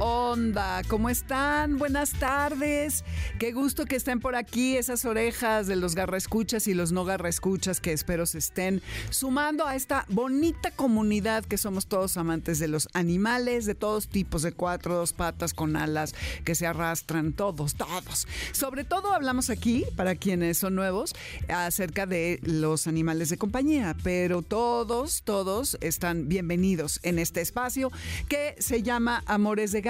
onda? ¿Cómo están? Buenas tardes. Qué gusto que estén por aquí esas orejas de los garraescuchas y los no garraescuchas que espero se estén sumando a esta bonita comunidad que somos todos amantes de los animales, de todos tipos, de cuatro, dos patas, con alas, que se arrastran, todos, todos. Sobre todo hablamos aquí, para quienes son nuevos, acerca de los animales de compañía, pero todos, todos están bienvenidos en este espacio que se llama Amores de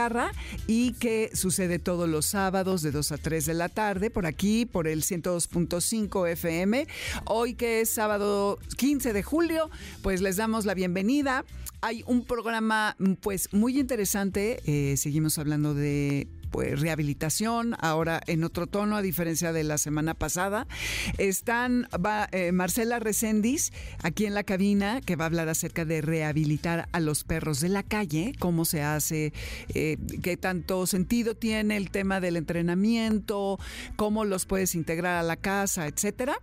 Y que sucede todos los sábados de 2 a 3 de la tarde por aquí, por el 102.5 FM. Hoy que es sábado 15 de julio, pues les damos la bienvenida. Hay un programa pues muy interesante. Eh, seguimos hablando de pues rehabilitación, ahora en otro tono, a diferencia de la semana pasada. Están eh, Marcela Recendis aquí en la cabina, que va a hablar acerca de rehabilitar a los perros de la calle, cómo se hace, eh, qué tanto sentido tiene el tema del entrenamiento, cómo los puedes integrar a la casa, etcétera.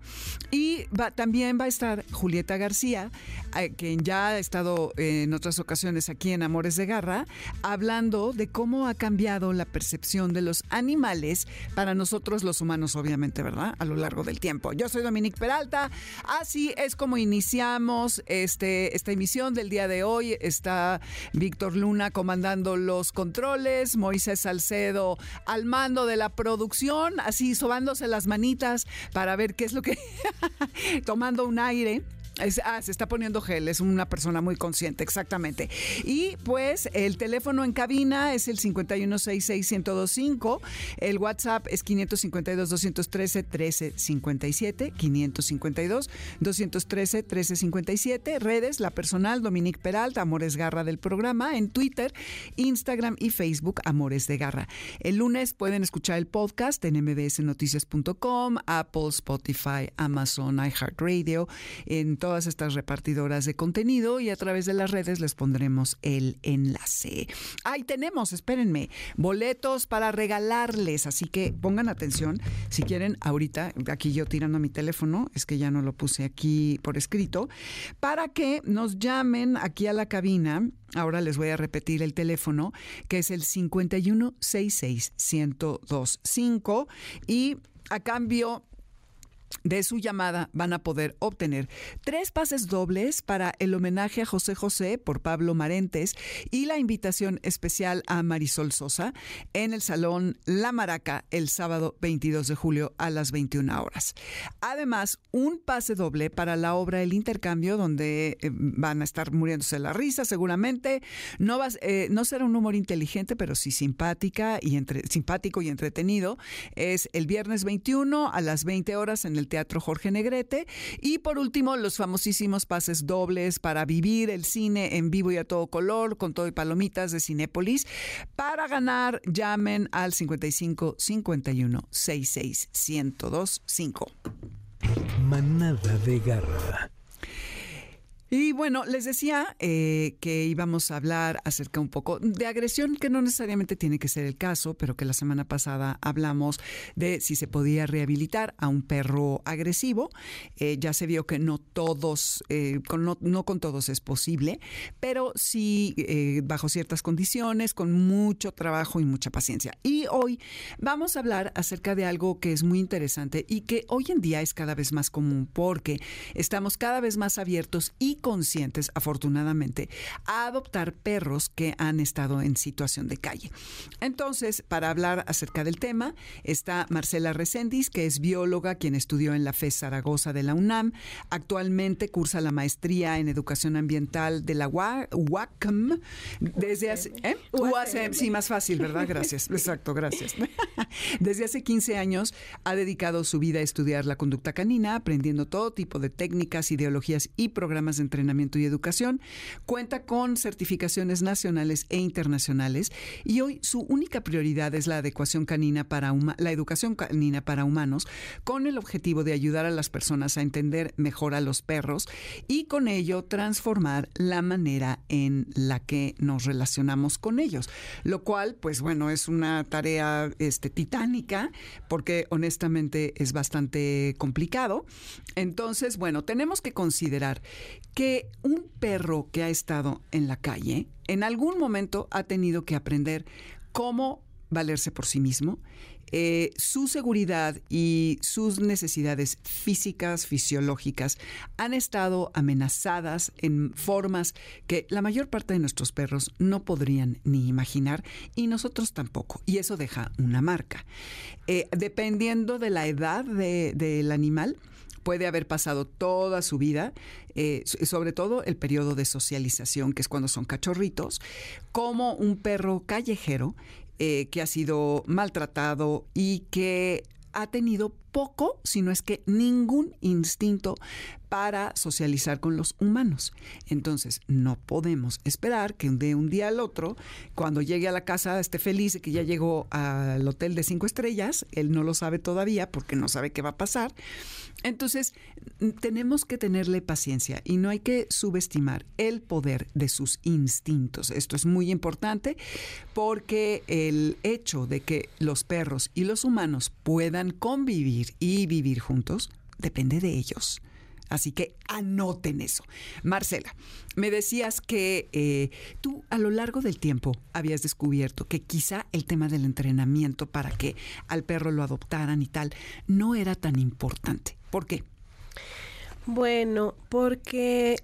Y también va a estar Julieta García, eh, quien ya ha estado en otras ocasiones aquí en Amores de Garra, hablando de cómo ha cambiado la percepción de los animales para nosotros los humanos, obviamente, ¿verdad? A lo largo del tiempo. Yo soy Dominique Peralta. Así es como iniciamos este, esta emisión del día de hoy. Está Víctor Luna comandando los controles, Moisés Salcedo al mando de la producción, así sobándose las manitas para ver qué es lo que... tomando un aire ah, se está poniendo gel, es una persona muy consciente, exactamente. Y pues el teléfono en cabina es el 5166125, el WhatsApp es 552-213-1357, 552-213-1357, redes, la personal, Dominique Peralta, Amores Garra del programa, en Twitter, Instagram y Facebook, Amores de Garra. El lunes pueden escuchar el podcast en mbsnoticias.com, Apple, Spotify, Amazon, iHeartRadio, en todas estas repartidoras de contenido y a través de las redes les pondremos el enlace. Ahí tenemos, espérenme, boletos para regalarles, así que pongan atención si quieren ahorita, aquí yo tirando mi teléfono, es que ya no lo puse aquí por escrito, para que nos llamen aquí a la cabina. Ahora les voy a repetir el teléfono, que es el 5166 1025 y a cambio de su llamada van a poder obtener tres pases dobles para el homenaje a José José por Pablo Marentes y la invitación especial a Marisol Sosa en el Salón La Maraca el sábado 22 de julio a las 21 horas. Además, un pase doble para la obra El Intercambio, donde eh, van a estar muriéndose la risa seguramente. No, vas, eh, no será un humor inteligente, pero sí simpática y entre, simpático y entretenido. Es el viernes 21 a las 20 horas en el Teatro Jorge Negrete. Y por último, los famosísimos pases dobles para vivir el cine en vivo y a todo color, con todo y palomitas de Cinépolis. Para ganar, llamen al 55 51 66 1025. 5. Manada de garra. Y bueno, les decía eh, que íbamos a hablar acerca un poco de agresión, que no necesariamente tiene que ser el caso, pero que la semana pasada hablamos de si se podía rehabilitar a un perro agresivo. Eh, ya se vio que no todos, eh, con, no, no, con todos es posible, pero sí bajo ciertas condiciones, con mucho trabajo y mucha paciencia. Y hoy vamos a hablar acerca de algo que es muy interesante y que hoy en día es cada vez más común porque estamos cada vez más abiertos y conscientes, afortunadamente, a adoptar perros que han estado en situación de calle. Entonces, para hablar acerca del tema, está Marcela Recendis, que es bióloga, quien estudió en la FES Zaragoza de la UNAM. Actualmente cursa la maestría en educación ambiental de la UACM desde hace... ¿eh? sí, más fácil, ¿verdad? Gracias. Exacto, gracias. Desde hace 15 años ha dedicado su vida a estudiar la conducta canina, aprendiendo todo tipo de técnicas, ideologías y programas de Entrenamiento y Educación. Cuenta con certificaciones nacionales e internacionales y hoy su única prioridad es la adecuación canina para la educación canina para humanos con el objetivo de ayudar a las personas a entender mejor a los perros y con ello transformar la manera en la que nos relacionamos con ellos, lo cual pues bueno, es una tarea este titánica porque honestamente es bastante complicado. Entonces, bueno, tenemos que considerar que un perro que ha estado en la calle en algún momento ha tenido que aprender cómo valerse por sí mismo, eh, su seguridad y sus necesidades físicas, fisiológicas, han estado amenazadas en formas que la mayor parte de nuestros perros no podrían ni imaginar y nosotros tampoco. Y eso deja una marca. Eh, dependiendo de la edad del animal, puede haber pasado toda su vida, eh, sobre todo el periodo de socialización, que es cuando son cachorritos, como un perro callejero eh, que ha sido maltratado y que ha tenido poco, si no es que ningún instinto para socializar con los humanos. Entonces, no podemos esperar que de un día al otro, cuando llegue a la casa, esté feliz de que ya llegó al hotel de cinco estrellas. Él no lo sabe todavía porque no sabe qué va a pasar. Entonces, tenemos que tenerle paciencia y no hay que subestimar el poder de sus instintos. Esto es muy importante porque el hecho de que los perros y los humanos puedan convivir y vivir juntos depende de ellos. Así que anoten eso. Marcela, me decías que eh, tú a lo largo del tiempo habías descubierto que quizá el tema del entrenamiento para que al perro lo adoptaran y tal no era tan importante. ¿Por qué? Bueno, porque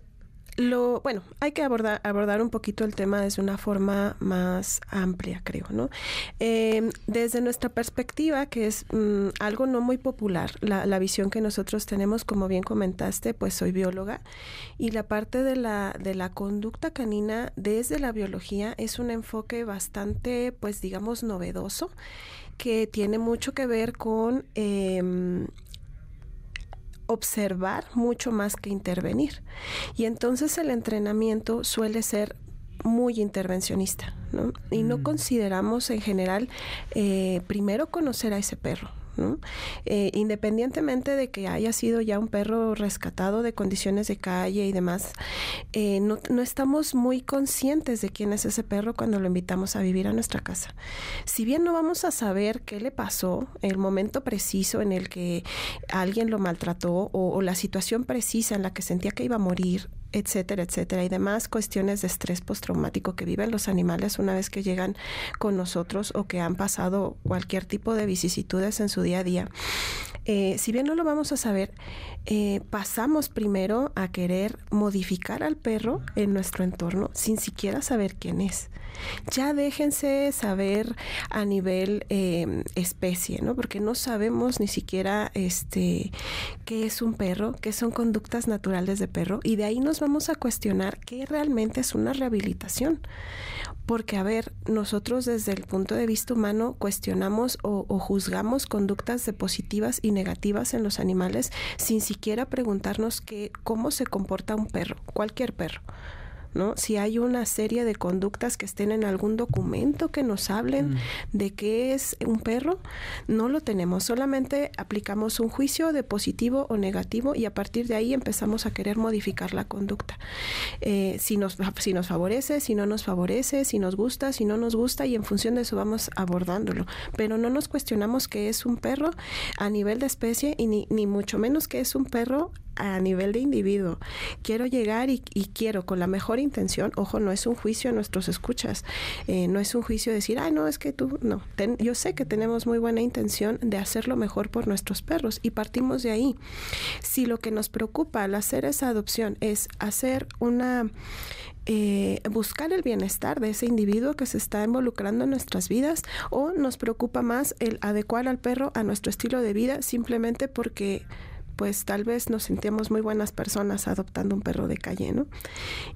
lo, bueno, hay que abordar, abordar un poquito el tema desde una forma más amplia, creo, ¿no? Em, desde nuestra perspectiva, que es mm, algo no muy popular, la, la, visión que nosotros tenemos, como bien comentaste, pues soy bióloga, y la parte de la, de la conducta canina desde la biología es un enfoque bastante, pues digamos, novedoso, que tiene mucho que ver con eh, observar mucho más que intervenir. Y entonces el entrenamiento suele ser muy intervencionista, ¿no? Y no mm. consideramos en general eh, primero conocer a ese perro, eh, independientemente de que haya sido ya un perro rescatado de condiciones de calle y demás, eh, no, no, estamos muy conscientes de quién es ese perro cuando lo invitamos a vivir a nuestra casa. Si bien no vamos a saber qué le pasó, el momento preciso en el que alguien lo maltrató o la situación precisa en la que sentía que iba a morir, etcétera, etcétera, y demás cuestiones de estrés postraumático que viven los animales una vez que llegan con nosotros o que han pasado cualquier tipo de vicisitudes en su día a día. Eh, si bien no lo vamos a saber, eh, pasamos primero a querer modificar al perro en nuestro entorno sin siquiera saber quién es. Ya déjense saber a nivel eh, especie, ¿no? Porque no sabemos ni siquiera este qué es un perro, qué son conductas naturales de perro, y de ahí nos vamos a cuestionar qué realmente es una rehabilitación. Porque, a ver, nosotros desde el punto de vista humano cuestionamos o, juzgamos conductas de positivas y negativas en los animales sin siquiera preguntarnos que, cómo se comporta un perro, cualquier perro. ¿No? Si hay una serie de conductas que estén en algún documento que nos hablen mm. de qué es un perro, no lo tenemos. Solamente aplicamos un juicio de positivo o negativo y a partir de ahí empezamos a querer modificar la conducta. Eh, si, nos, si nos favorece, si no nos favorece, si nos gusta, si no nos gusta y en función de eso vamos abordándolo. Pero no nos cuestionamos qué es un perro a nivel de especie y ni, ni mucho menos qué es un perro a nivel de individuo. Quiero llegar y, quiero con la mejor intención, ojo, no es un juicio a nuestros escuchas, eh, no es un juicio de decir, ay, no, es que tú, no, yo sé que tenemos muy buena intención de hacer lo mejor por nuestros perros y partimos de ahí. Si lo que nos preocupa al hacer esa adopción es hacer una... Eh, buscar el bienestar de ese individuo que se está involucrando en nuestras vidas o nos preocupa más el adecuar al perro a nuestro estilo de vida simplemente porque pues tal vez nos sentíamos muy buenas personas adoptando un perro de calle, ¿no?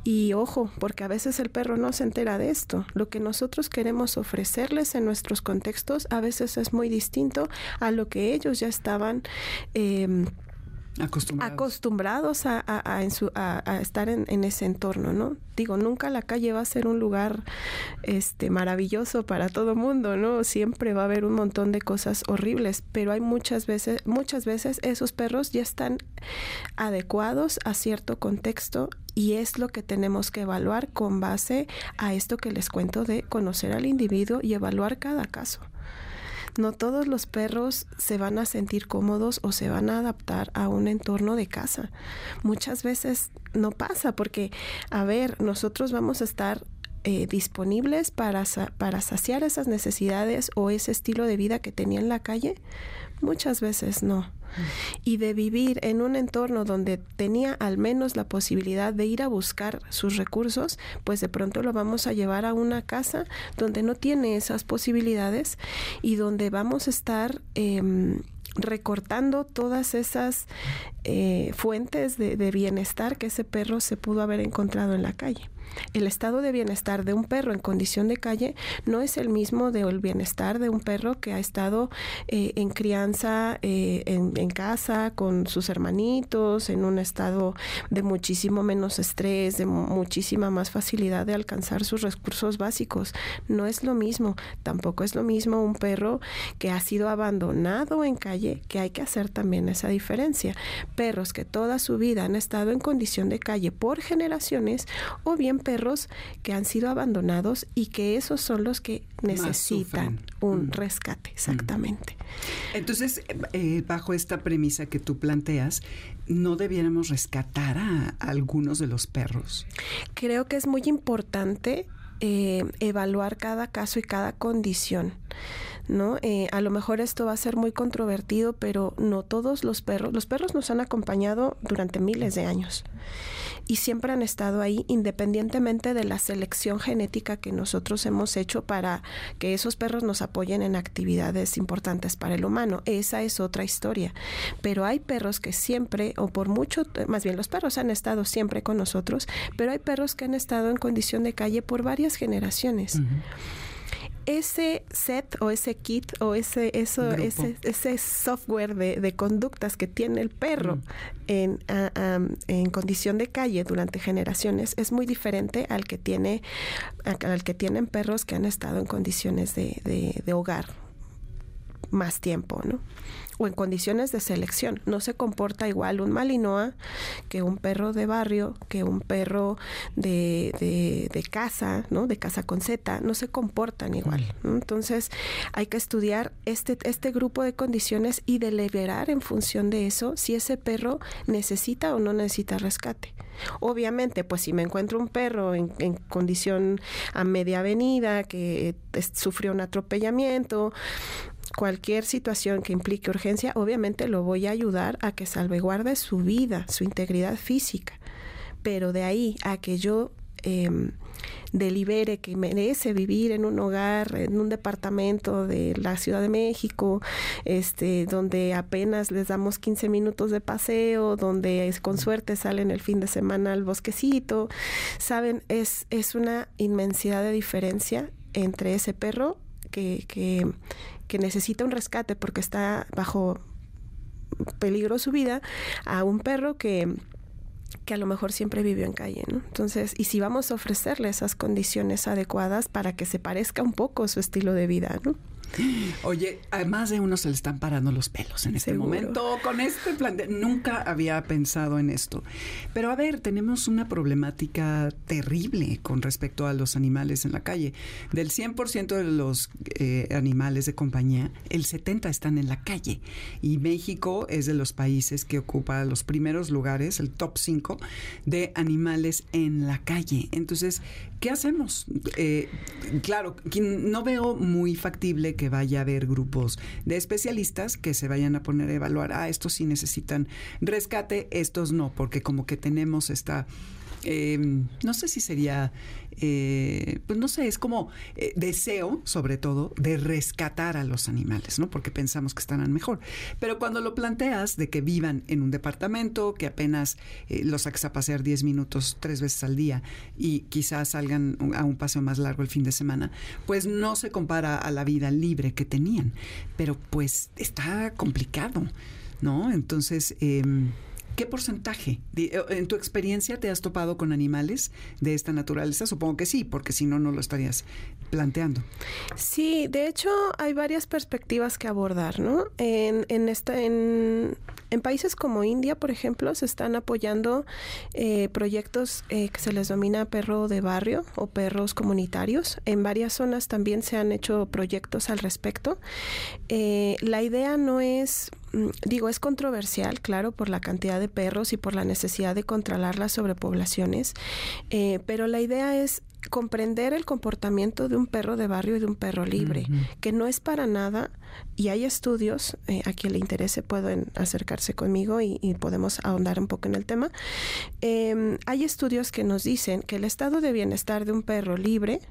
Y ojo, porque a veces el perro no se entera de esto. Lo que nosotros queremos ofrecerles en nuestros contextos a veces es muy distinto a lo que ellos ya estaban... Eh, acostumbrados, a, estar en, ese entorno, ¿no? Digo, nunca la calle va a ser un lugar este, maravilloso para todo mundo, ¿no? Siempre va a haber un montón de cosas horribles, pero hay muchas veces, muchas veces esos perros ya están adecuados a cierto contexto y es lo que tenemos que evaluar con base a esto que les cuento de conocer al individuo y evaluar cada caso. No todos los perros se van a sentir cómodos o se van a adaptar a un entorno de casa. Muchas veces no pasa porque, a ver, nosotros vamos a estar eh, disponibles para, para saciar esas necesidades o ese estilo de vida que tenía en la calle. Muchas veces no y de vivir en un entorno donde tenía al menos la posibilidad de ir a buscar sus recursos, pues de pronto lo vamos a llevar a una casa donde no tiene esas posibilidades y donde vamos a estar... Em, recortando todas esas eh, fuentes de, bienestar que ese perro se pudo haber encontrado en la calle. El estado de bienestar de un perro en condición de calle no es el mismo del bienestar de un perro que ha estado eh, en crianza eh, en, casa con sus hermanitos, en un estado de muchísimo menos estrés, de muchísima más facilidad de alcanzar sus recursos básicos. No es lo mismo, tampoco es lo mismo un perro que ha sido abandonado en calle, que hay que hacer también esa diferencia. Perros que toda su vida han estado en condición de calle por generaciones o bien perros que han sido abandonados y que esos son los que necesitan un mm. rescate, exactamente. Entonces, eh, bajo esta premisa que tú planteas, ¿no debiéramos rescatar a, algunos de los perros? Creo que es muy importante eh, evaluar cada caso y cada condición. ¿No? Eh, a lo mejor esto va a ser muy controvertido, pero no todos los perros, los perros nos han acompañado durante miles de años y siempre han estado ahí independientemente de la selección genética que nosotros hemos hecho para que esos perros nos apoyen en actividades importantes para el humano. Esa es otra historia. Pero hay perros que siempre, o por mucho, más bien los perros han estado siempre con nosotros, pero hay perros que han estado en condición de calle por varias generaciones ese set o ese kit o ese, eso, ese, ese software de, conductas que tiene el perro mm. en, en condición de calle durante generaciones es muy diferente al que tiene al que tienen perros que han estado en condiciones de, de, de hogar más tiempo, ¿no? o en condiciones de selección. No se comporta igual un malinois que un perro de barrio, que un perro de, de, casa, ¿no? De casa con Z, no se comportan igual. Entonces hay que estudiar este, este grupo de condiciones y deliberar en función de eso si ese perro necesita o no necesita rescate. Obviamente, pues si me encuentro un perro en, en condición a media avenida, que sufrió un atropellamiento, cualquier situación que implique urgencia, obviamente lo voy a ayudar a que salvaguarde su vida, su integridad física. Pero de ahí a que yo em, delibere que merece vivir en un hogar, en un departamento de la Ciudad de México, este, donde apenas les damos 15 minutos de paseo, donde con suerte salen el fin de semana al bosquecito, saben, es, es una inmensidad de diferencia entre ese perro que, que, que necesita un rescate porque está bajo peligro su vida a un perro que que a lo mejor siempre vivió en calle, ¿no? Entonces, y si vamos a ofrecerle esas condiciones adecuadas para que se parezca un poco su estilo de vida, ¿no? Oye, además de uno se le están parando los pelos en este momento con este plan. nunca había pensado en esto. Pero a ver, tenemos una problemática terrible con respecto a los animales en la calle. Del 100% de los eh, animales de compañía, el 70 están en la calle. Y México es de los países que ocupa los primeros lugares, el top 5 de animales en la calle. Entonces, ¿qué hacemos? Eh, claro, no veo muy factible que vaya a haber grupos de especialistas que se vayan a poner a evaluar, ah, estos sí necesitan rescate, estos no, porque como que tenemos esta... Em, no sé si sería eh, pues no sé, es como eh, deseo, sobre todo, de rescatar a los animales, ¿no? Porque pensamos que estarán mejor. Pero cuando lo planteas de que vivan en un departamento, que apenas eh, los saques a pasear 10 minutos tres veces al día y quizás salgan a un paseo más largo el fin de semana, pues no se compara a la vida libre que tenían. Pero pues está complicado. ¿no? Entonces, em, ¿Qué porcentaje? Eh, ¿En tu experiencia te has topado con animales de esta naturaleza? Supongo que sí, porque si no, no lo estarías planteando. Sí, de hecho hay varias perspectivas que abordar, ¿no? En, en, esta, en, en países como India, por ejemplo, se están apoyando eh, proyectos eh, que se les denomina perro de barrio o perros comunitarios. En varias zonas también se han hecho proyectos al respecto. la idea no es digo, es controversial, claro, por la cantidad de perros y por la necesidad de controlar las sobrepoblaciones, eh, pero la idea es comprender el comportamiento de un perro de barrio y de un perro libre, que no es para nada, y hay estudios, eh, a quien le interese pueden acercarse conmigo y, podemos ahondar un poco en el tema, em, hay estudios que nos dicen que el estado de bienestar de un perro libre,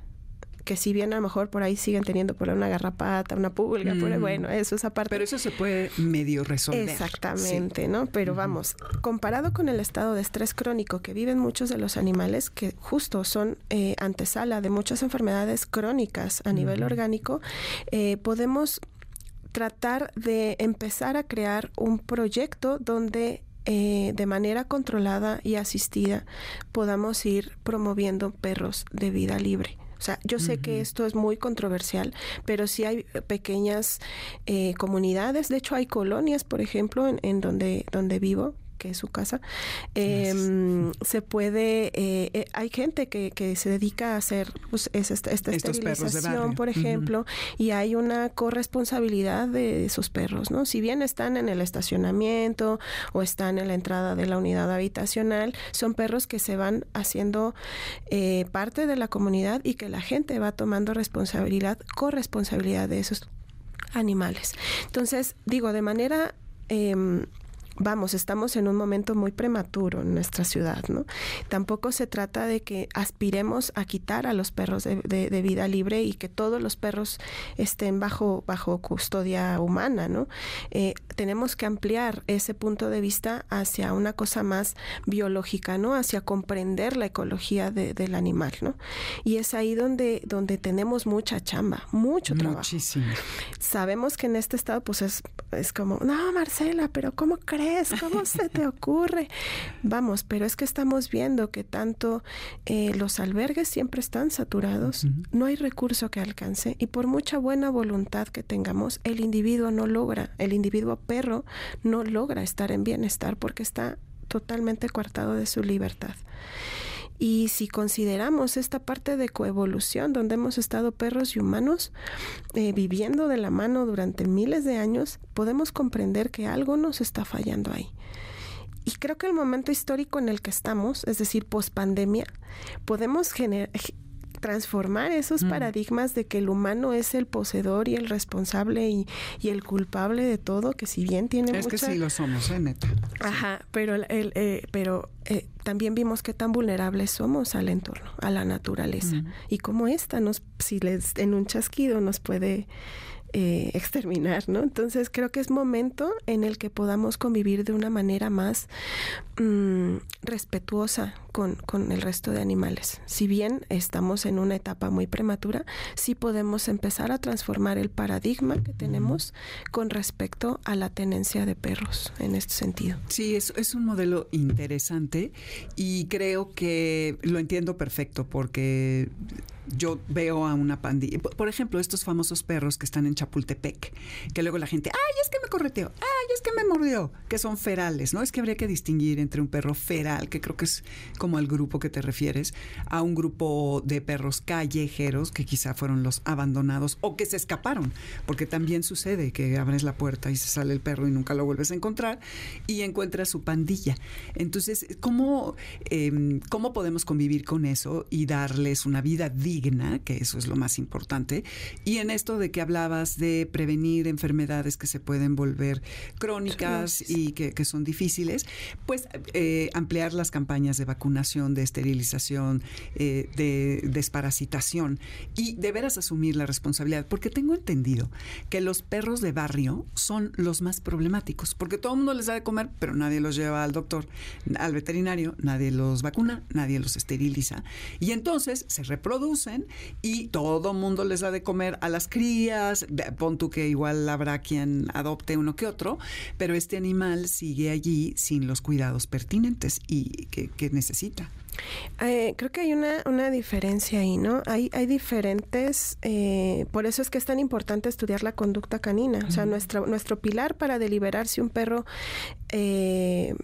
que si bien a lo mejor por ahí siguen teniendo por una garrapata, una pulga, mm. bueno, eso es aparte. Pero eso se puede medio resolver. Exactamente, ¿no? Pero vamos, comparado con el estado de estrés crónico que viven muchos de los animales, que justo son eh, antesala de muchas enfermedades crónicas a nivel orgánico, eh, podemos tratar de empezar a crear un proyecto donde eh, de manera controlada y asistida podamos ir promoviendo perros de vida libre. O sea, yo sé que esto es muy controversial, pero sí hay pequeñas eh, comunidades, de hecho hay colonias, por ejemplo, en, en donde, donde vivo, que es su casa, em, se puede, eh, eh, hay gente que, que, se dedica a hacer pues, esta, esterilización, por ejemplo, y hay una corresponsabilidad de esos perros, ¿no? Si bien están en el estacionamiento o están en la entrada de la unidad habitacional, son perros que se van haciendo eh, parte de la comunidad y que la gente va tomando responsabilidad, corresponsabilidad de esos animales. Entonces, digo, de manera em, vamos, estamos en un momento muy prematuro en nuestra ciudad, ¿no? Tampoco se trata de que aspiremos a quitar a los perros de, vida libre y que todos los perros estén bajo, bajo custodia humana, ¿no? Eh, tenemos que ampliar ese punto de vista hacia una cosa más biológica, ¿no? Hacia comprender la ecología del animal, ¿no? Y es ahí donde, donde tenemos mucha chamba, mucho trabajo. Muchísimo. Sabemos que en este estado, pues es, es como, no, Marcela, pero ¿cómo crees? ¿Cómo se te ocurre? Vamos, pero es que estamos viendo que tanto eh, los albergues siempre están saturados, no hay recurso que alcance y por mucha buena voluntad que tengamos, el individuo no logra, el individuo perro no logra estar en bienestar porque está totalmente coartado de su libertad. Y si consideramos esta parte de coevolución, donde hemos estado perros y humanos eh, viviendo de la mano durante miles de años, podemos comprender que algo nos está fallando ahí. Y creo que el momento histórico en el que estamos, es decir, post pandemia, podemos generar transformar esos mm. paradigmas de que el humano es el poseedor y el responsable y, el culpable de todo, que si bien tiene es que sí lo somos, ¿eh, neta. Ajá, pero, el, eh, pero eh, también vimos qué tan vulnerables somos al entorno, a la naturaleza. Y cómo esta nos, si les, en un chasquido nos puede eh, exterminar, ¿no? Entonces creo que es momento en el que podamos convivir de una manera más mm, respetuosa con, con, el resto de animales. Si bien estamos en una etapa muy prematura, sí podemos empezar a transformar el paradigma que tenemos con respecto a la tenencia de perros en este sentido. Sí, es, es un modelo interesante y creo que lo entiendo perfecto porque yo veo a una pandilla, por ejemplo, estos famosos perros que están en Chapultepec, que luego la gente, ay, es que me correteó, ay, es que me mordió, que son ferales, ¿no? Es que habría que distinguir entre un perro feral, que creo que es como al grupo que te refieres, a un grupo de perros callejeros, que quizá fueron los abandonados o que se escaparon, porque también sucede que abres la puerta y se sale el perro y nunca lo vuelves a encontrar y encuentras su pandilla. Entonces, ¿cómo, em, ¿cómo podemos convivir con eso y darles una vida digna? que eso es lo más importante. Y en esto de que hablabas de prevenir enfermedades que se pueden volver crónicas y que, son difíciles, pues eh, ampliar las campañas de vacunación, de esterilización, eh, de desparasitación y de veras asumir la responsabilidad, porque tengo entendido que los perros de barrio son los más problemáticos, porque todo el mundo les da de comer, pero nadie los lleva al doctor, al veterinario, nadie los vacuna, nadie los esteriliza. Y entonces se reproduce y todo mundo les da de comer a las crías, pon tú que igual habrá quien adopte uno que otro, pero este animal sigue allí sin los cuidados pertinentes y que, necesita. Eh, creo que hay una, una, diferencia ahí, ¿no? Hay, hay diferentes, eh, por eso es que es tan importante estudiar la conducta canina. O sea, nuestro, nuestro pilar para deliberar si un perro eh,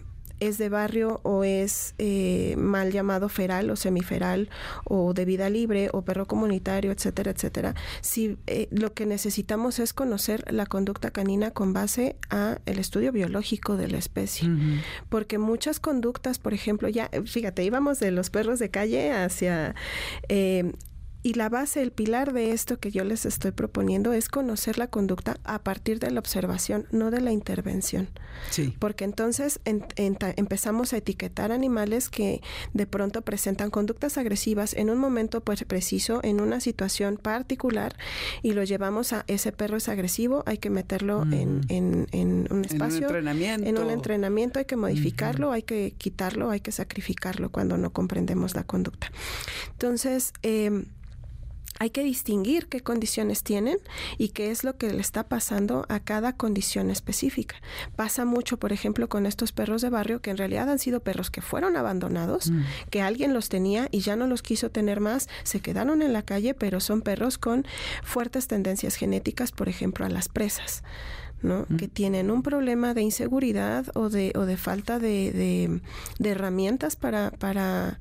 es de barrio o es eh, mal llamado feral o semiferal o de vida libre o perro comunitario, etcétera, etcétera. Si eh, lo que necesitamos es conocer la conducta canina con base a el estudio biológico de la especie, porque muchas conductas, por ejemplo, ya fíjate, íbamos de los perros de calle hacia eh, y la base, el pilar de esto que yo les estoy proponiendo es conocer la conducta a partir de la observación, no de la intervención. Sí. Porque entonces empezamos a etiquetar animales que de pronto presentan conductas agresivas en un momento pues, preciso, en una situación particular, y lo llevamos a ese perro es agresivo, hay que meterlo en, un espacio. En un entrenamiento. En un entrenamiento hay que modificarlo, hay que quitarlo, hay que sacrificarlo cuando no comprendemos la conducta. Entonces, eh, hay que distinguir qué condiciones tienen y qué es lo que le está pasando a cada condición específica. Pasa mucho, por ejemplo, con estos perros de barrio que en realidad han sido perros que fueron abandonados, mm. que alguien los tenía y ya no los quiso tener más, se quedaron en la calle, pero son perros con fuertes tendencias genéticas, por ejemplo, a las presas. ¿no? Mm. que tienen un problema de inseguridad o de, o de falta de, de, de herramientas para, para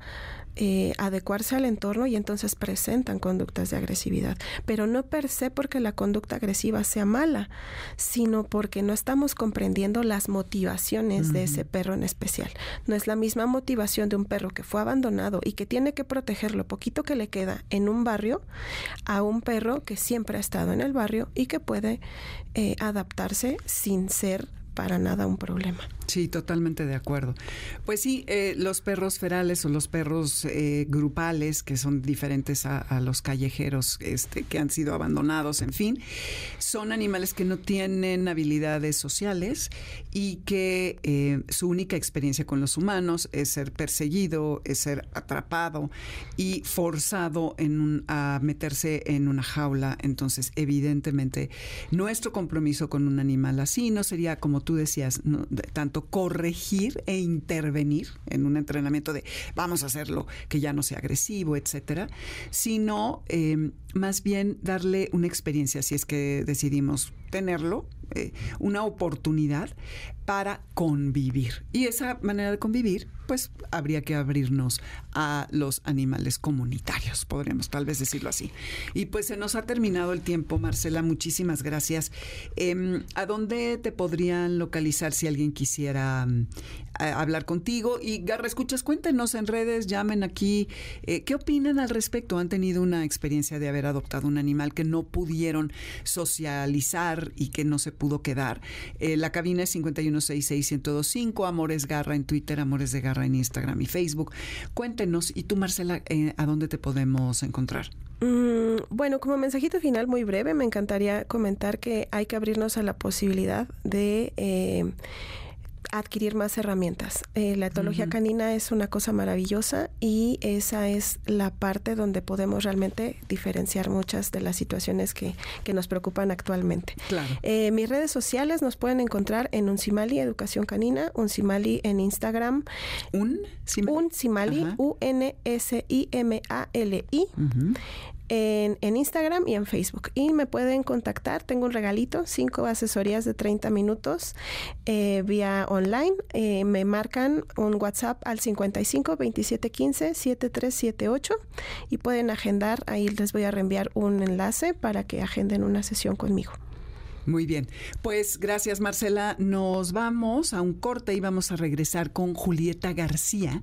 eh, adecuarse al entorno y entonces presentan conductas de agresividad. Pero no per se porque la conducta agresiva sea mala, sino porque no estamos comprendiendo las motivaciones de ese perro en especial. No es la misma motivación de un perro que fue abandonado y que tiene que proteger lo poquito que le queda en un barrio a un perro que siempre ha estado en el barrio y que puede eh, adaptarse sin ser para nada un problema. Sí, totalmente de acuerdo. Pues sí, eh, los perros ferales o los perros eh, grupales, que son diferentes a, los callejeros este, que han sido abandonados, en fin, son animales que no tienen habilidades sociales y que eh, su única experiencia con los humanos es ser perseguido, es ser atrapado y forzado en a meterse en una jaula. Entonces, evidentemente, nuestro compromiso con un animal así no sería, como tú decías, tanto corregir e intervenir en un entrenamiento de vamos a hacerlo que ya no sea agresivo, etcétera, sino eh, más bien darle una experiencia, si es que decidimos tenerlo, eh, una oportunidad para convivir. Y esa manera de convivir, pues habría que abrirnos a los animales comunitarios, podríamos tal vez decirlo así. Y pues se nos ha terminado el tiempo, Marcela, muchísimas gracias. Em, ¿A dónde te podrían localizar si alguien quisiera hablar contigo? Y Garra, escuchas, cuéntenos en redes, llamen aquí. Eh, ¿Qué opinan al respecto? ¿Han tenido una experiencia de haber adoptado un animal que no pudieron socializar y que no se pudo quedar? Eh, la cabina es 5166125, Amores Garra en Twitter, Amores de Garra en Instagram y Facebook. Cuéntenos, y tú, Marcela, eh, ¿a dónde te podemos encontrar? Mm, bueno, como mensajito final muy breve, me encantaría comentar que hay que abrirnos a la posibilidad de adquirir más herramientas. Eh, la etología canina es una cosa maravillosa y esa es la parte donde podemos realmente diferenciar muchas de las situaciones que, nos preocupan actualmente. Eh, mis redes sociales nos pueden encontrar en Unsimali Educación Canina, Unsimali en Instagram. ¿Un Unsimali, U-N-S-I-M-A-L-I en, Instagram y en Facebook. Y me pueden contactar, tengo un regalito, cinco asesorías de 30 minutos eh, vía online. Eh, me marcan un WhatsApp al 55 27 15 7378 y pueden agendar, ahí les voy a reenviar un enlace para que agenden una sesión conmigo. Muy bien. Pues gracias, Marcela. Nos vamos a un corte y vamos a regresar con Julieta García,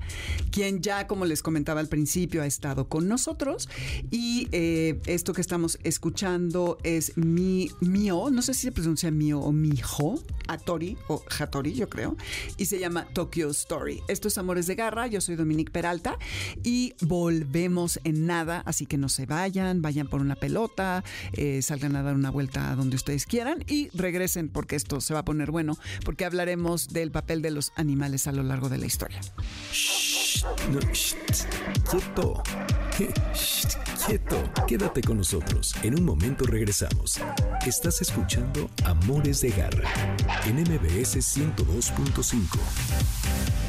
quien ya, como les comentaba al principio, ha estado con nosotros. Y eh, esto que estamos escuchando es mi, mío, no sé si se pronuncia mío o mijo, Atori o Hatori, yo creo, y se llama Tokyo Story. Esto es Amores de Garra. Yo soy Dominique Peralta y volvemos en nada, así que no se vayan, vayan por una pelota, eh, salgan a dar una vuelta a donde ustedes quieran y regresen porque esto se va a poner bueno, porque hablaremos del papel de los animales a lo largo de la historia. no, quieto. quieto. Quédate con nosotros. En un momento regresamos. Estás escuchando Amores de Garra en MBS 102.5.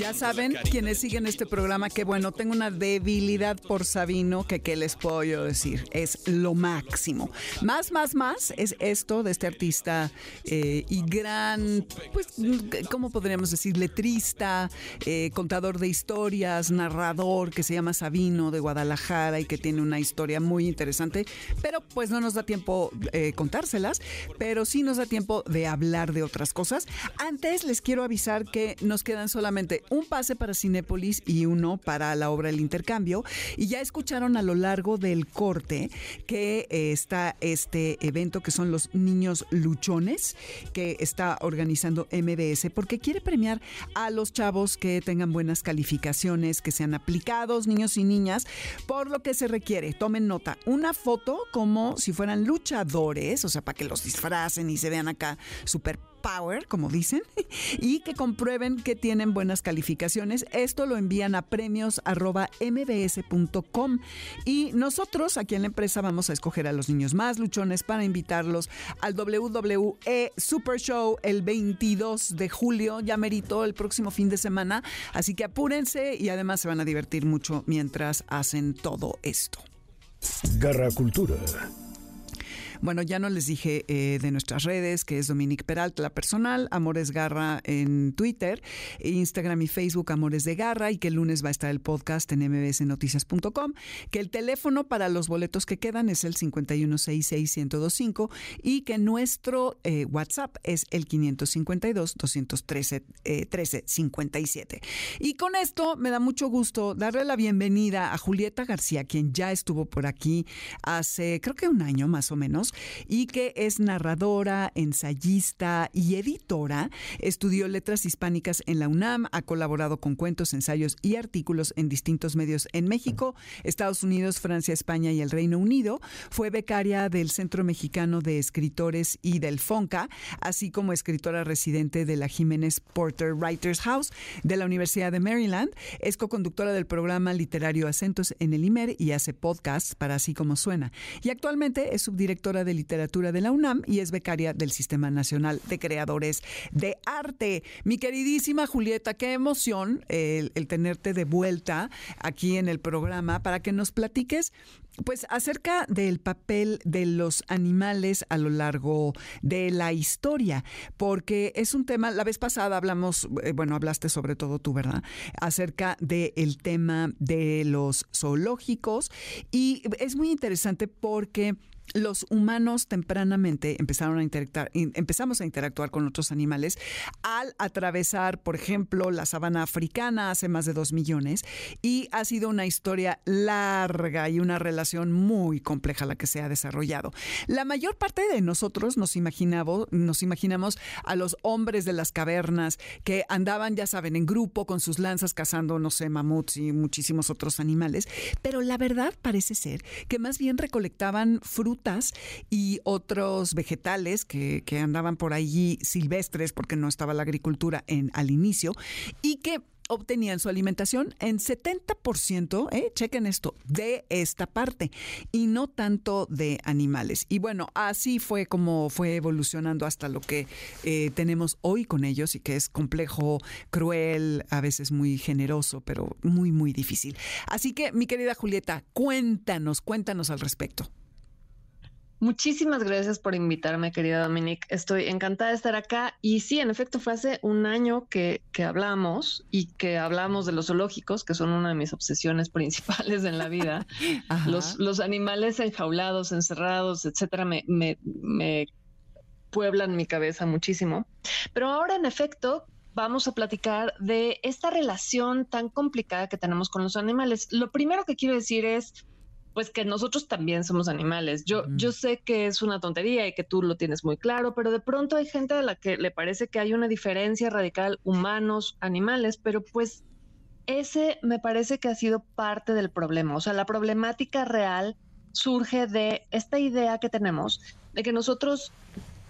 Ya saben, quienes siguen este programa, que bueno, tengo una debilidad por Sabino, que qué les puedo yo decir, es lo máximo. Más, más, más es esto de este artista eh, y gran, pues, ¿cómo podríamos decir? Letrista, eh, contador de historias, narrador, que se llama Sabino de Guadalajara y que tiene una historia muy interesante, pero pues no nos da tiempo eh, contárselas, pero sí nos da tiempo de hablar de otras cosas. Antes les quiero avisar que nos quedan solamente un pase para Cinépolis y uno para la obra El Intercambio. Y ya escucharon a lo largo del corte que eh, está este evento que son los Niños Luchones, que está organizando MBS, porque quiere premiar a los chavos que tengan buenas calificaciones, que sean aplicados, niños y niñas, por lo que se requiere. Tomen nota, una foto como si fueran luchadores, o sea, para que los disfracen y se vean acá súper Power, como dicen, y que comprueben que tienen buenas calificaciones. Esto lo envían a premios.mbs.com y nosotros aquí en la empresa vamos a escoger a los niños más luchones para invitarlos al WWE Super Show el 22 de julio, ya merito el próximo fin de semana, así que apúrense y además se van a divertir mucho mientras hacen todo esto. Garra Cultura. Bueno, ya no les dije eh, de nuestras redes, que es Dominique Peralta, la personal, Amores Garra en Twitter, Instagram y Facebook Amores de Garra, y que el lunes va a estar el podcast en mbsnoticias.com, que el teléfono para los boletos que quedan es el 5166125 y que nuestro eh, WhatsApp es el 552-213-1357. Eh, y con esto me da mucho gusto darle la bienvenida a Julieta García, quien ya estuvo por aquí hace creo que un año más o menos y que es narradora, ensayista y editora. Estudió letras hispánicas en la UNAM, ha colaborado con cuentos, ensayos y artículos en distintos medios en México, Estados Unidos, Francia, España y el Reino Unido. Fue becaria del Centro Mexicano de Escritores y del FONCA, así como escritora residente de la Jiménez Porter Writers House de la Universidad de Maryland. Es co-conductora del programa literario Acentos en el IMER y hace podcasts para Así como Suena. Y actualmente es subdirectora de Literatura de la UNAM y es becaria del Sistema Nacional de Creadores de Arte. Mi queridísima Julieta, qué emoción el, tenerte de vuelta aquí en el programa para que nos platiques pues acerca del papel de los animales a lo largo de la historia, porque es un tema, la vez pasada hablamos, eh, bueno, hablaste sobre todo tú, ¿verdad? Acerca del tema de los zoológicos y es muy interesante porque los humanos tempranamente empezaron a interactuar, empezamos a interactuar con otros animales al atravesar, por ejemplo, la sabana africana hace más de dos millones y ha sido una historia larga y una relación muy compleja la que se ha desarrollado. La mayor parte de nosotros nos imaginamos, nos imaginamos a los hombres de las cavernas que andaban, ya saben, en grupo con sus lanzas cazando, no sé, mamuts y muchísimos otros animales, pero la verdad parece ser que más bien recolectaban frutas y otros vegetales que, andaban por allí silvestres porque no estaba la agricultura en, al inicio y que obtenían su alimentación en 70%, eh, chequen esto, de esta parte y no tanto de animales. Y bueno, así fue como fue evolucionando hasta lo que eh, tenemos hoy con ellos y que es complejo, cruel, a veces muy generoso, pero muy, muy difícil. Así que, mi querida Julieta, cuéntanos, cuéntanos al respecto. Muchísimas gracias por invitarme, querida Dominique. Estoy encantada de estar acá. Y sí, en efecto, fue hace un año que, que hablamos y que hablamos de los zoológicos, que son una de mis obsesiones principales en la vida. los, los animales enjaulados, encerrados, etcétera, me, me, me pueblan mi cabeza muchísimo. Pero ahora, en efecto, vamos a platicar de esta relación tan complicada que tenemos con los animales. Lo primero que quiero decir es, pues que nosotros también somos animales. Yo, yo sé que es una tontería y que tú lo tienes muy claro, pero de pronto hay gente a la que le parece que hay una diferencia radical humanos, animales, pero pues ese me parece que ha sido parte del problema. O sea, la problemática real surge de esta idea que tenemos de que nosotros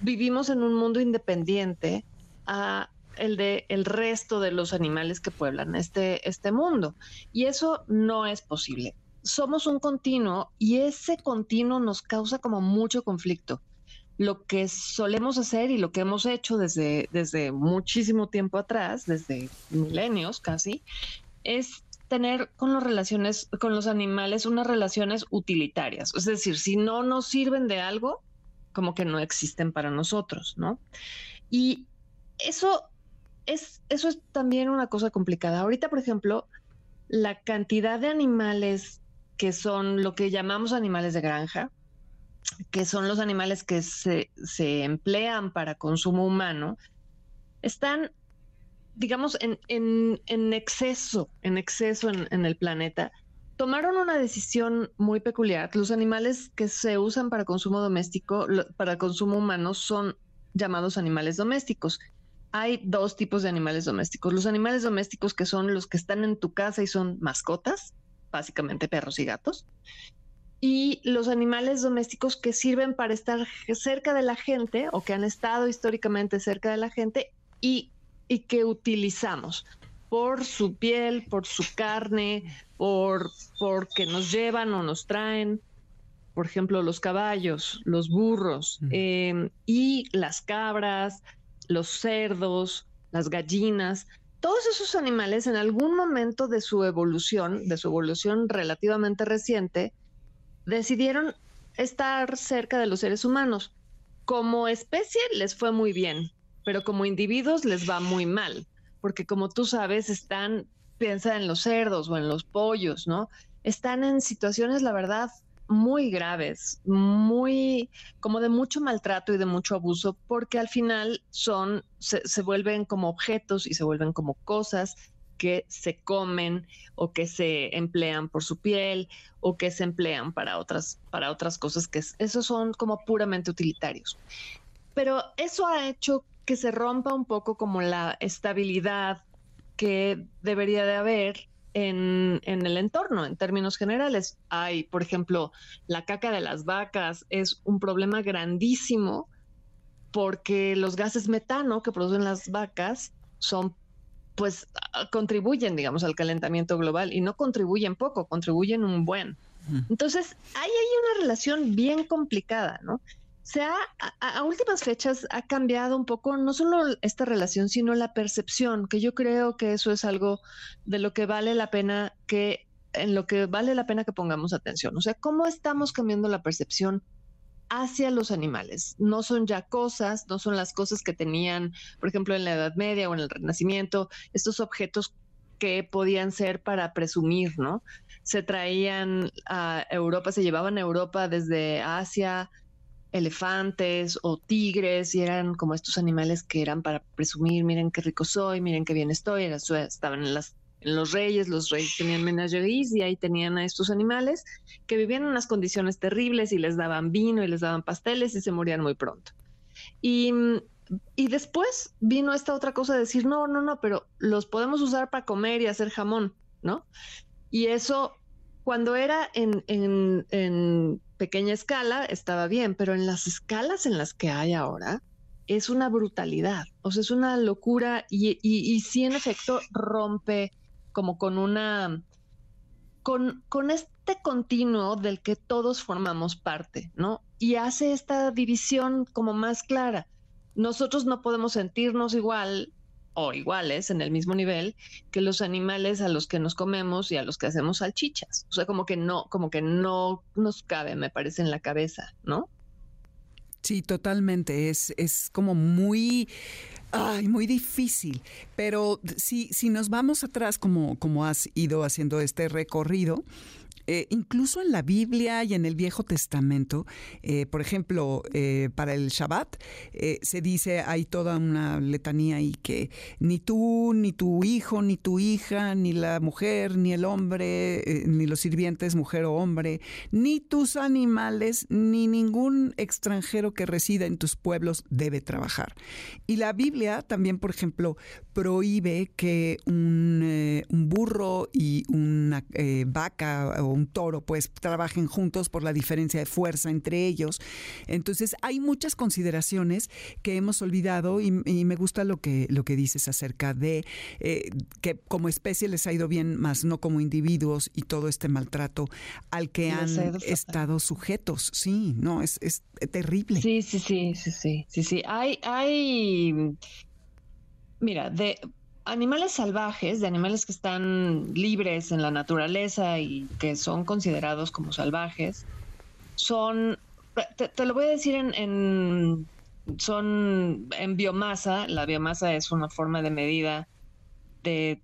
vivimos en un mundo independiente a el de el resto de los animales que pueblan este, este mundo. Y eso no es posible somos un continuo y ese continuo nos causa como mucho conflicto. Lo que solemos hacer y lo que hemos hecho desde, desde muchísimo tiempo atrás, desde milenios casi, es tener con las relaciones, con los animales, unas relaciones utilitarias. Es decir, si no nos sirven de algo, como que no existen para nosotros, ¿no? Y eso es, eso es también una cosa complicada. Ahorita, por ejemplo, la cantidad de animales que son lo que llamamos animales de granja, que son los animales que se, emplean para consumo humano, están, digamos, en, exceso, en exceso en, el planeta. Tomaron una decisión muy peculiar. Los animales que se usan para consumo doméstico, para consumo humano, son llamados animales domésticos. Hay dos tipos de animales domésticos. Los animales domésticos que son los que están en tu casa y son mascotas, básicamente perros y gatos, y los animales domésticos que sirven para estar cerca de la gente o que han estado históricamente cerca de la gente y, y que utilizamos por su piel, por su carne, por porque nos llevan o nos traen, por ejemplo, los caballos, los burros em, y las cabras, los cerdos, las gallinas, todos esos animales en algún momento de su evolución, de su evolución relativamente reciente, decidieron estar cerca de los seres humanos. Como especie les fue muy bien, pero como individuos les va muy mal, porque como tú sabes, están, piensa en los cerdos o en los pollos, ¿no? Están en situaciones, la verdad, muy graves, muy como de mucho maltrato y de mucho abuso, porque al final son, se, vuelven como objetos y se vuelven como cosas que se comen o que se emplean por su piel o que se emplean para otras, para otras cosas que esos son como puramente utilitarios. Pero eso ha hecho que se rompa un poco como la estabilidad que debería de haber en, el entorno, en términos generales. Hay, por ejemplo, la caca de las vacas es un problema grandísimo porque los gases metano que producen las vacas son pues contribuyen, digamos, al calentamiento global y no contribuyen poco, contribuyen un buen. Entonces, ahí hay una relación bien complicada, ¿no? Se ha, a, últimas fechas ha cambiado un poco no solo esta relación, sino la percepción, que yo creo que eso es algo de lo que vale la pena que, en lo que vale la pena que pongamos atención. O sea, cómo estamos cambiando la percepción hacia los animales. No son ya cosas, no son las cosas que tenían, por ejemplo, en la Edad Media o en el Renacimiento, estos objetos que podían ser para presumir, ¿no? Se traían a Europa, se llevaban a Europa desde Asia, elefantes o tigres y eran como estos animales que eran para presumir, miren qué rico soy, miren qué bien estoy, estaban en, las, los reyes, los reyes tenían menageries y ahí tenían a estos animales que vivían en unas condiciones terribles y les daban vino y les daban pasteles y se morían muy pronto. Y, y después vino esta otra cosa de decir, no, no, no, pero los podemos usar para comer y hacer jamón, ¿no? Y eso, cuando era en, en, en pequeña escala estaba bien, pero en las escalas en las que hay ahora es una brutalidad, o sea, es una locura y, y, sí en efecto rompe como con una, con, con este continuo del que todos formamos parte, ¿no? Y hace esta división como más clara. Nosotros no podemos sentirnos igual o iguales en el mismo nivel que los animales a los que nos comemos y a los que hacemos salchichas. O sea, como que no, como que no nos cabe, me parece, en la cabeza, ¿no? Sí, totalmente. Es, es como muy, ay, muy difícil. Pero si, si nos vamos atrás, como, como has ido haciendo este recorrido, eh, incluso en la Biblia y en el Viejo Testamento, eh, por ejemplo, eh, para el Shabbat, se dice, hay toda una letanía ahí que ni tú, ni tu hijo, ni tu hija, ni la mujer, ni el hombre, ni los sirvientes, mujer o hombre, ni tus animales, ni ningún extranjero que resida en tus pueblos debe trabajar. Y la Biblia también, por ejemplo, prohíbe que un, burro y una vaca o un toro, pues trabajen juntos por la diferencia de fuerza entre ellos. Entonces, hay muchas consideraciones que hemos olvidado y, me gusta lo que, lo que dices acerca de eh, que como especie les ha ido bien, más no como individuos y todo este maltrato al que han estado sujetos. Sí, no, es, es terrible. Sí, sí, sí, sí, sí, sí, sí. Hay, hay, mira, de animales salvajes, de animales que están libres en la naturaleza y que son considerados como salvajes, son, te, lo voy a decir en, son en biomasa, la biomasa es una forma de medida de,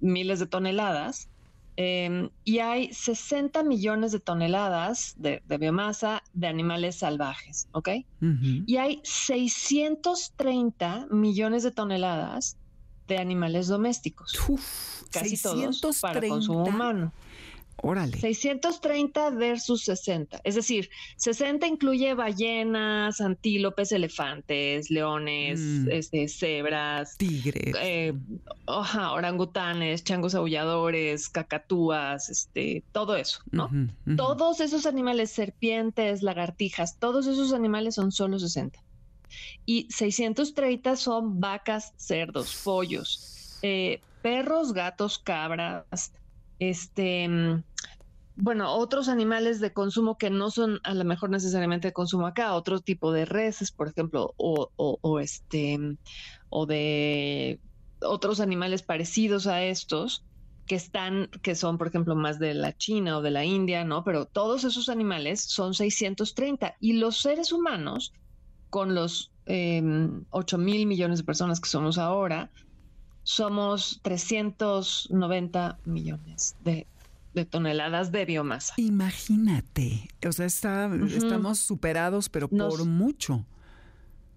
miles de toneladas, em, y hay 60 millones de toneladas de, biomasa de animales salvajes, ¿ok? Y hay 630 millones de toneladas de animales domésticos. casi todos para consumo humano. Órale. 630 versus 60. Es decir, 60 incluye ballenas, antílopes, elefantes, leones, mm. este, cebras, tigres, eh, orangutanes, changos aulladores, cacatúas, este, todo eso, ¿no? Todos esos animales, serpientes, lagartijas, todos esos animales son solo 60 y 630 son vacas, cerdos, pollos, eh, perros, gatos, cabras, este, mm, bueno, otros animales de consumo que no son a lo mejor necesariamente de consumo acá, otro tipo de reses, por ejemplo, o, o este, o de otros animales parecidos a estos que están, que son, por ejemplo, más de la China o de la India, ¿no? Pero todos esos animales son 630 y los seres humanos con los eh, em, 8 mil millones de personas que somos ahora, somos 390 millones de, toneladas de biomasa. Imagínate, o sea, estamos superados, pero por mucho.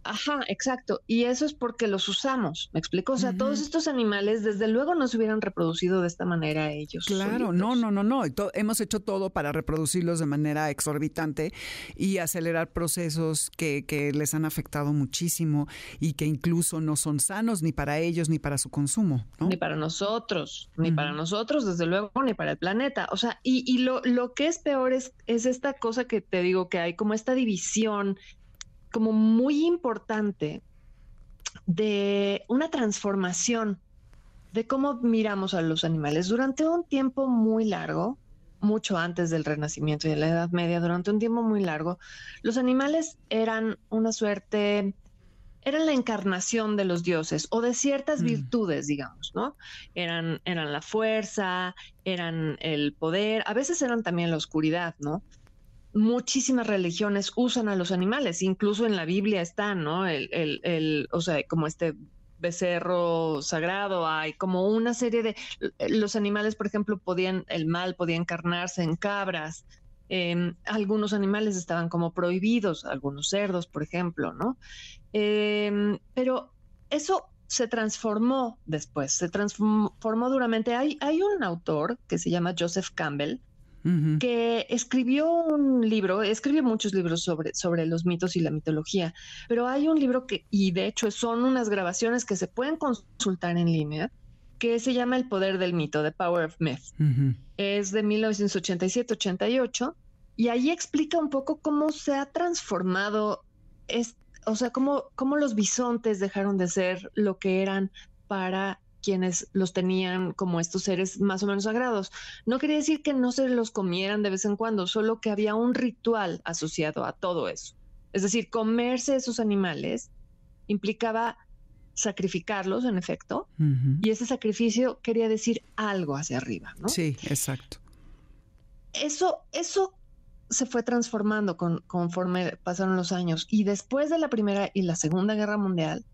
Ajá, exacto. Y eso es porque los usamos, ¿me explico? O sea, todos estos animales, desde luego, no se hubieran reproducido de esta manera ellos. Claro, no, no, no, no. hemos hecho todo para reproducirlos de manera exorbitante y acelerar procesos que, que les han afectado muchísimo y que incluso no son sanos ni para ellos ni para su consumo. Ni para nosotros, ni para nosotros, desde luego, ni para el planeta. O sea, y, y lo, lo que es peor es, es esta cosa que te digo que hay como esta división como muy importante de una transformación de cómo miramos a los animales. Durante un tiempo muy largo, mucho antes del Renacimiento y de la Edad Media, durante un tiempo muy largo, los animales eran una suerte, eran la encarnación de los dioses o de ciertas mm. virtudes, digamos, ¿no? Eran, eran la fuerza, eran el poder, a veces eran también la oscuridad, ¿no? Muchísimas religiones usan a los animales, incluso en la Biblia están, ¿no? El, el, o sea, como este becerro sagrado, hay como una serie de los animales, por ejemplo, podían, el mal podía encarnarse en cabras. Em, algunos animales estaban como prohibidos, algunos cerdos, por ejemplo, ¿no? Em, pero eso se transformó después, se transformó duramente. Hay, hay un autor que se llama Joseph Campbell, que escribió un libro, escribió muchos libros sobre, sobre los mitos y la mitología, pero hay un libro que, y de hecho son unas grabaciones que se pueden consultar en línea, que se llama El Poder del Mito, The Power of Myth. Es de 1987-88 y ahí explica un poco cómo se ha transformado, o sea, cómo, cómo los bisontes dejaron de ser lo que eran para quienes los tenían como estos seres más o menos sagrados. No quería decir que no se los comieran de vez en cuando, solo que había un ritual asociado a todo eso. Es decir, comerse esos animales implicaba sacrificarlos, en efecto, y ese sacrificio quería decir algo hacia arriba, ¿no? Sí, exacto. Eso, eso se fue transformando conforme pasaron los años y después de la Primera y la Segunda Guerra Mundial,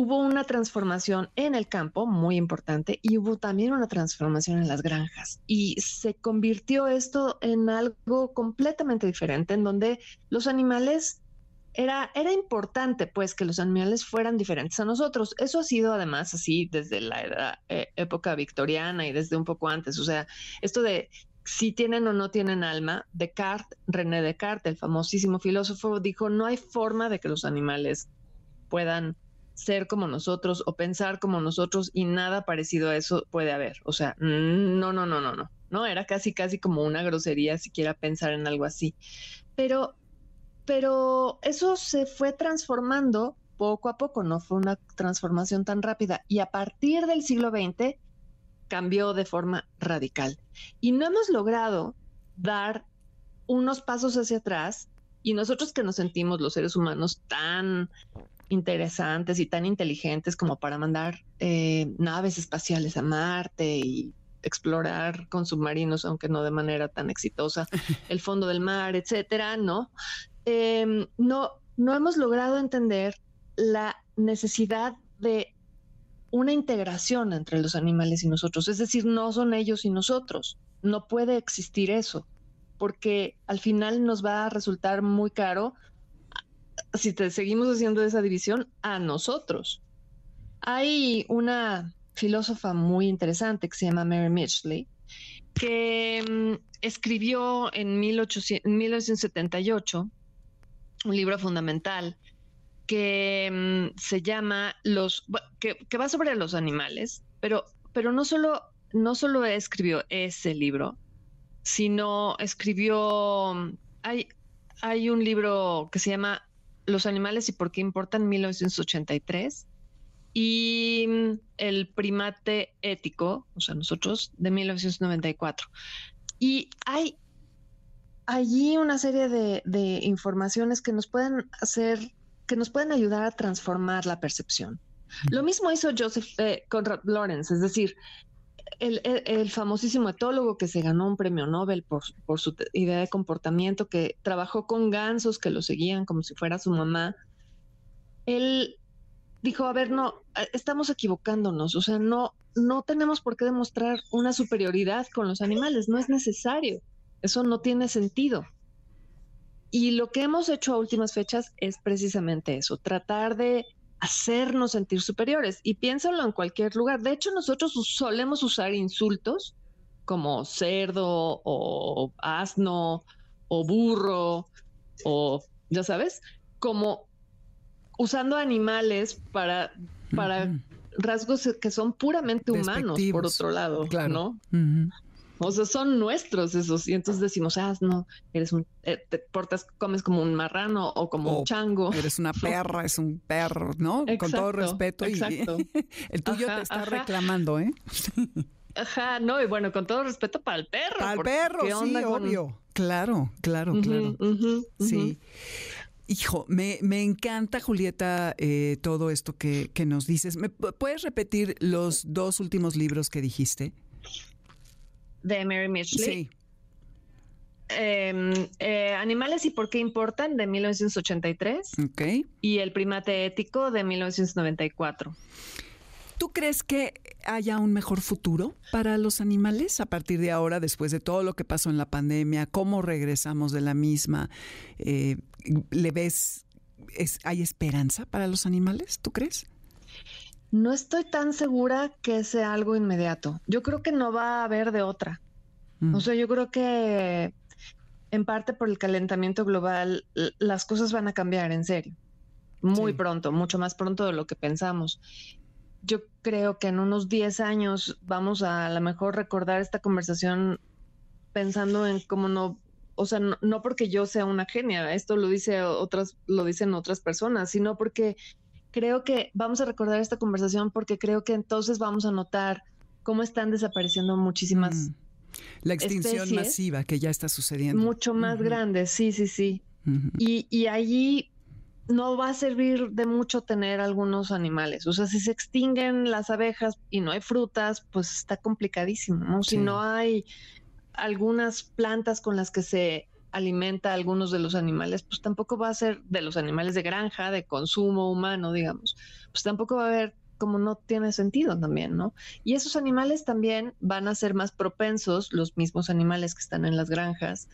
hubo una transformación en el campo muy importante y hubo también una transformación en las granjas y se convirtió esto en algo completamente diferente en donde los animales era, era importante pues que los animales fueran diferentes a nosotros. Eso ha sido además así desde la eh, época victoriana y desde un poco antes. O sea, esto de si tienen o no tienen alma, Descartes, René Descartes, el famosísimo filósofo, dijo, no hay forma de que los animales puedan ser como nosotros o pensar como nosotros y nada parecido a eso puede haber. O sea, no, no, no, no, no. No, era casi, casi como una grosería siquiera pensar en algo así. Pero, pero eso se fue transformando poco a poco, no fue una transformación tan rápida. Y a partir del siglo XX cambió de forma radical. Y no hemos logrado dar unos pasos hacia atrás y nosotros que nos sentimos los seres humanos tan interesantes y tan inteligentes como para mandar eh, naves espaciales a Marte y explorar con submarinos, aunque no de manera tan exitosa, el fondo del mar, etcétera, ¿no? Em, no, no hemos logrado entender la necesidad de una integración entre los animales y nosotros. Es decir, no son ellos y nosotros. No puede existir eso, porque al final nos va a resultar muy caro si te seguimos haciendo esa división, a nosotros. Hay una filósofa muy interesante que se llama Mary Mitchley, que mm, escribió en, 1978 un libro fundamental que mm, se llama los que, va sobre los animales, pero, pero no solo no solo escribió ese libro, sino escribió mm, hay, hay un libro que se llama los animales y por qué importan 1983 y mm, El primate ético, o sea, nosotros, de 1994. Y hay allí una serie de, informaciones que nos pueden hacer, que nos pueden ayudar a transformar la percepción. Lo mismo hizo Joseph eh, Conrad Lawrence, es decir, el, famosísimo etólogo que se ganó un premio Nobel por, por su idea de comportamiento, que trabajó con gansos que lo seguían como si fuera su mamá, él dijo, a ver, no, eh, estamos equivocándonos, o sea, no, no tenemos por qué demostrar una superioridad con los animales, no es necesario, eso no tiene sentido. Y lo que hemos hecho a últimas fechas es precisamente eso, tratar de hacernos sentir superiores. Y piénsalo en cualquier lugar. De hecho, nosotros solemos usar insultos como cerdo o asno o burro o, ya sabes, como usando animales para, para rasgos que son puramente humanos, por otro lado, claro. ¿no? O sea, son nuestros esos. Y entonces decimos, ah, no, eres un, eh, te portas, comes como un marrano o como un chango. Eres una perra, es un perro, ¿no? Con todo respeto. Exacto. Y el tuyo te está reclamando, ¿eh? Ajá, no, y bueno, con todo respeto para el perro. Para el perro, sí, obvio. Claro, claro, claro. sí. Hijo, me, me, encanta, Julieta, eh, todo esto que, que nos dices. ¿Me puedes repetir los dos últimos libros que dijiste? De Mary Mitchley. Sí. Em, eh, Animales y por qué importan de 1983. Ok. Y El primate ético de 1994. ¿Tú crees que haya un mejor futuro para los animales a partir de ahora, después de todo lo que pasó en la pandemia? ¿Cómo regresamos de la misma? Eh, ¿Le ves, hay esperanza para los animales? ¿Tú crees? No estoy tan segura que sea algo inmediato. Yo creo que no va a haber de otra. O mm. sea, yo creo que en parte por el calentamiento global las cosas van a cambiar en serio. Muy pronto, mucho más pronto de lo que pensamos. Yo creo que en unos 10 años vamos a a lo mejor recordar esta conversación pensando en cómo no, o sea, no, no porque yo sea una genia, esto lo dice otras, lo dicen otras personas, sino porque creo que vamos a recordar esta conversación porque creo que entonces vamos a notar cómo están desapareciendo muchísimas. Mm. La extinción masiva que ya está sucediendo. Mucho más grande, sí, sí, sí. y, y allí no va a servir de mucho tener algunos animales. O sea, si se extinguen las abejas y no hay frutas, pues está complicadísimo, ¿no? Si no hay algunas plantas con las que se alimenta a algunos de los animales, pues tampoco va a ser de los animales de granja, de consumo humano, digamos, pues tampoco va a haber como no tiene sentido también, ¿no? Y esos animales también van a ser más propensos, los mismos animales que están en las granjas,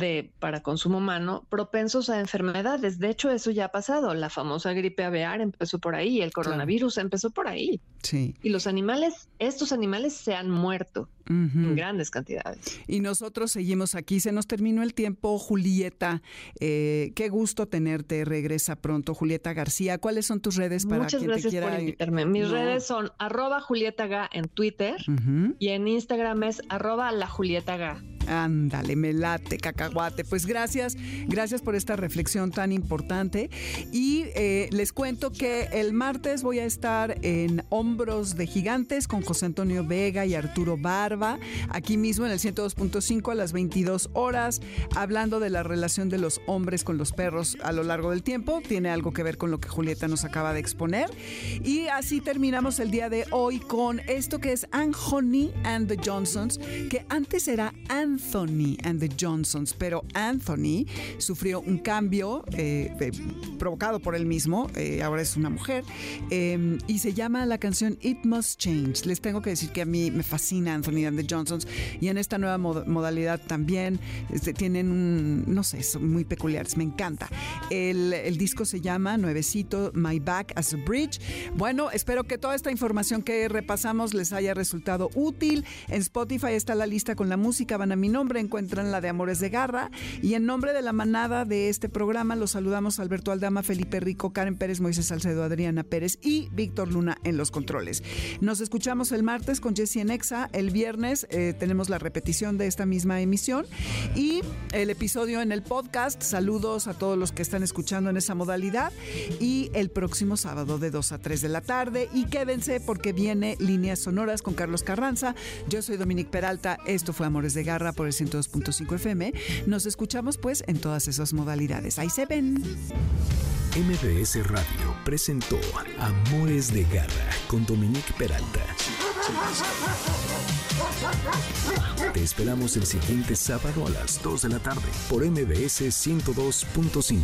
de, para consumo humano propensos a enfermedades. De hecho, eso ya ha pasado. La famosa gripe aviar empezó por ahí, el coronavirus empezó por ahí. Sí. Y los animales, estos animales se han muerto en grandes cantidades. Y nosotros seguimos aquí. Se nos terminó el tiempo, Julieta. Eh, qué gusto tenerte. Regresa pronto, Julieta García. ¿Cuáles son tus redes para Muchas quien gracias te quiera? por invitarme. Mis redes son arroba Julieta en Twitter y en Instagram es arroba la Julieta. Ándale, me late, cacahuate. Pues gracias, gracias por esta reflexión tan importante. Y eh, les cuento que el martes voy a estar en Hombros de Gigantes con José Antonio Vega y Arturo Barba, aquí mismo en el 102.5 a las 22 horas, hablando de la relación de los hombres con los perros a lo largo del tiempo. Tiene algo que ver con lo que Julieta nos acaba de exponer. Y así terminamos el día de hoy con esto que es Anthony and the Johnsons, que antes era Anthony and the Johnsons, pero Anthony sufrió un cambio eh, provocado por él mismo, eh, ahora es una mujer, eh, y se llama la canción It Must Change. Les tengo que decir que a mí me fascina Anthony and the Johnsons y en esta nueva mod- modalidad también este, tienen un, no sé, son muy peculiares, me encanta. El, el disco se llama Nuevecito My Back as a Bridge. Bueno, espero que toda esta información que repasamos les haya resultado útil. En Spotify está la lista con la música, van a mi nombre, encuentran la de Amores de Garra. Y en nombre de la manada de este programa los saludamos Alberto Aldama, Felipe Rico, Karen Pérez, Moisés Salcedo, Adriana Pérez y Víctor Luna en los controles. Nos escuchamos el martes con Jessie Nexa, el viernes eh, tenemos la repetición de esta misma emisión. Y el episodio en el podcast. Saludos a todos los que están escuchando en esa modalidad. Y el próximo sábado de 2 a 3 de la tarde. Y quédense porque viene Líneas Sonoras con Carlos Carranza. Yo soy Dominique Peralta, esto fue Amores de Garra por el 102.5 FM. Nos escuchamos pues en todas esas modalidades. Ahí se ven. MBS Radio presentó Amores de Garra con Dominique Peralta. Te esperamos el siguiente sábado a las 2 de la tarde por MBS 102.5.